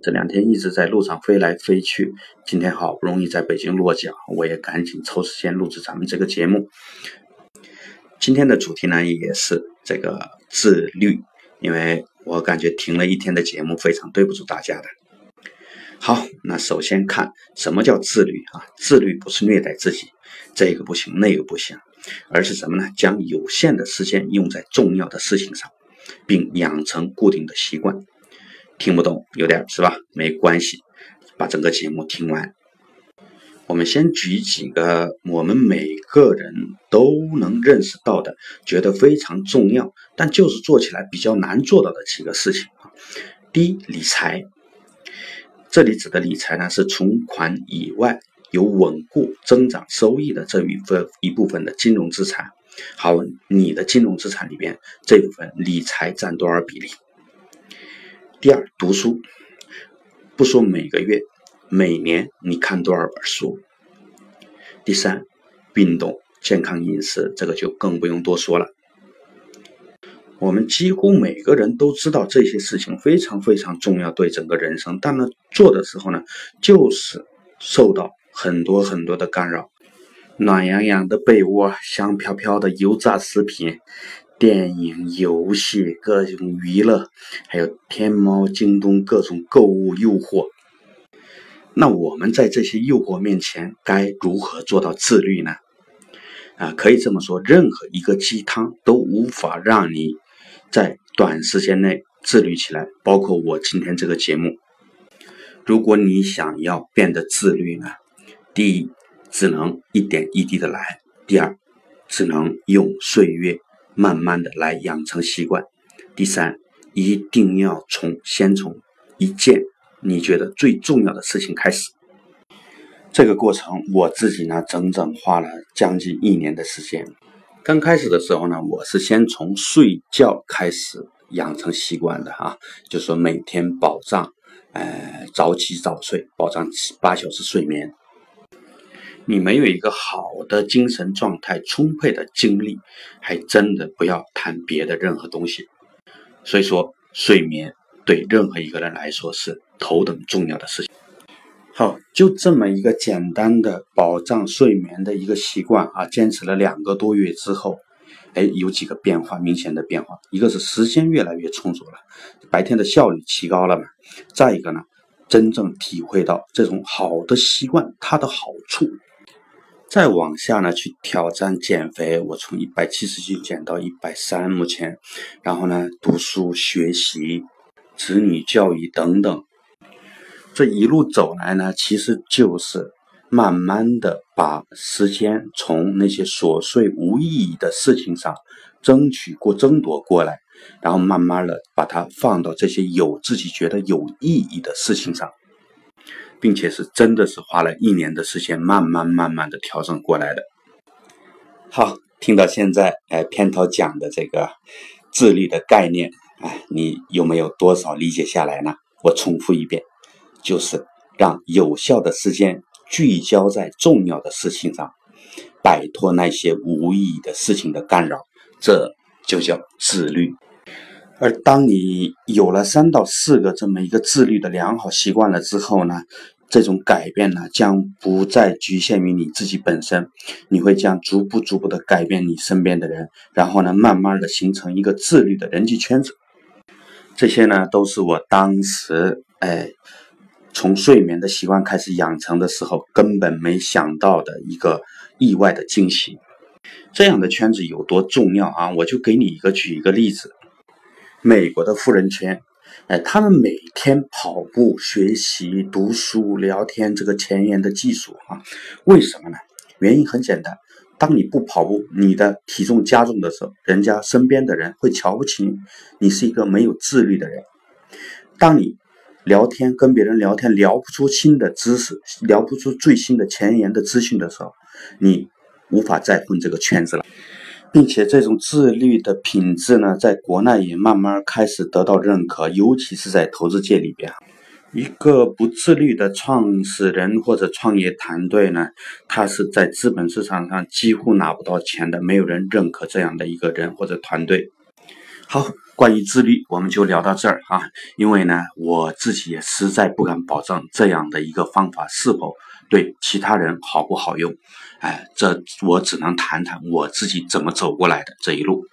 这两天一直在路上飞来飞去，今天好不容易在北京落脚，我也赶紧抽时间录制咱们这个节目。今天的主题呢，也是这个自律，因为我感觉停了一天的节目非常对不住大家的。好，那首先看什么叫自律啊？自律不是虐待自己，这个不行，那个不行，而是什么呢？将有限的时间用在重要的事情上，并养成固定的习惯。听不懂有点是吧？没关系，把整个节目听完。我们先举几个我们每个人都能认识到的，觉得非常重要，但就是做起来比较难做到的几个事情啊。第一，理财。这里指的理财呢，是存款以外有稳固增长收益的这一份一部分的金融资产。好，你的金融资产里边这部分理财占多少比例？第二，读书，不说每个月，每年你看多少本书？第三，运动、健康饮食，这个就更不用多说了。我们几乎每个人都知道这些事情非常非常重要，对整个人生。但呢，做的时候呢，就是受到很多很多的干扰。暖洋洋的被窝，香飘飘的油炸食品，电影、游戏、各种娱乐，还有天猫、京东各种购物诱惑。那我们在这些诱惑面前，该如何做到自律呢？啊，可以这么说，任何一个鸡汤都无法让你。在短时间内自律起来，包括我今天这个节目。如果你想要变得自律呢，第一，只能一点一滴的来；第二，只能用岁月慢慢的来养成习惯；第三，一定要从先从一件你觉得最重要的事情开始。这个过程我自己呢，整整花了将近一年的时间。刚开始的时候呢，我是先从睡觉开始养成习惯的啊，就说每天保障，呃，早起早睡，保障七八小时睡眠。你没有一个好的精神状态、充沛的精力，还真的不要谈别的任何东西。所以说，睡眠对任何一个人来说是头等重要的事情。好，就这么一个简单的保障睡眠的一个习惯啊，坚持了两个多月之后，哎，有几个变化，明显的变化。一个是时间越来越充足了，白天的效率提高了嘛。再一个呢，真正体会到这种好的习惯它的好处。再往下呢，去挑战减肥，我从一百七十斤减到一百三，目前，然后呢，读书学习、子女教育等等。这一路走来呢，其实就是慢慢的把时间从那些琐碎无意义的事情上争取过、争夺过来，然后慢慢的把它放到这些有自己觉得有意义的事情上，并且是真的是花了一年的时间，慢慢慢慢的调整过来的。好，听到现在，哎，片头讲的这个自律的概念，哎，你有没有多少理解下来呢？我重复一遍。就是让有效的时间聚焦在重要的事情上，摆脱那些无意义的事情的干扰，这就叫自律。而当你有了三到四个这么一个自律的良好习惯了之后呢，这种改变呢将不再局限于你自己本身，你会将逐步逐步的改变你身边的人，然后呢，慢慢的形成一个自律的人际圈子。这些呢都是我当时哎。从睡眠的习惯开始养成的时候，根本没想到的一个意外的惊喜。这样的圈子有多重要啊？我就给你一个举一个例子：美国的富人圈，哎，他们每天跑步、学习、读书、聊天，这个前沿的技术啊，为什么呢？原因很简单：当你不跑步，你的体重加重的时候，人家身边的人会瞧不起你，你是一个没有自律的人。当你聊天跟别人聊天聊不出新的知识，聊不出最新的前沿的资讯的时候，你无法再混这个圈子了，并且这种自律的品质呢，在国内也慢慢开始得到认可，尤其是在投资界里边，一个不自律的创始人或者创业团队呢，他是在资本市场上几乎拿不到钱的，没有人认可这样的一个人或者团队。好。关于自律，我们就聊到这儿啊。因为呢，我自己也实在不敢保证这样的一个方法是否对其他人好不好用。哎，这我只能谈谈我自己怎么走过来的这一路。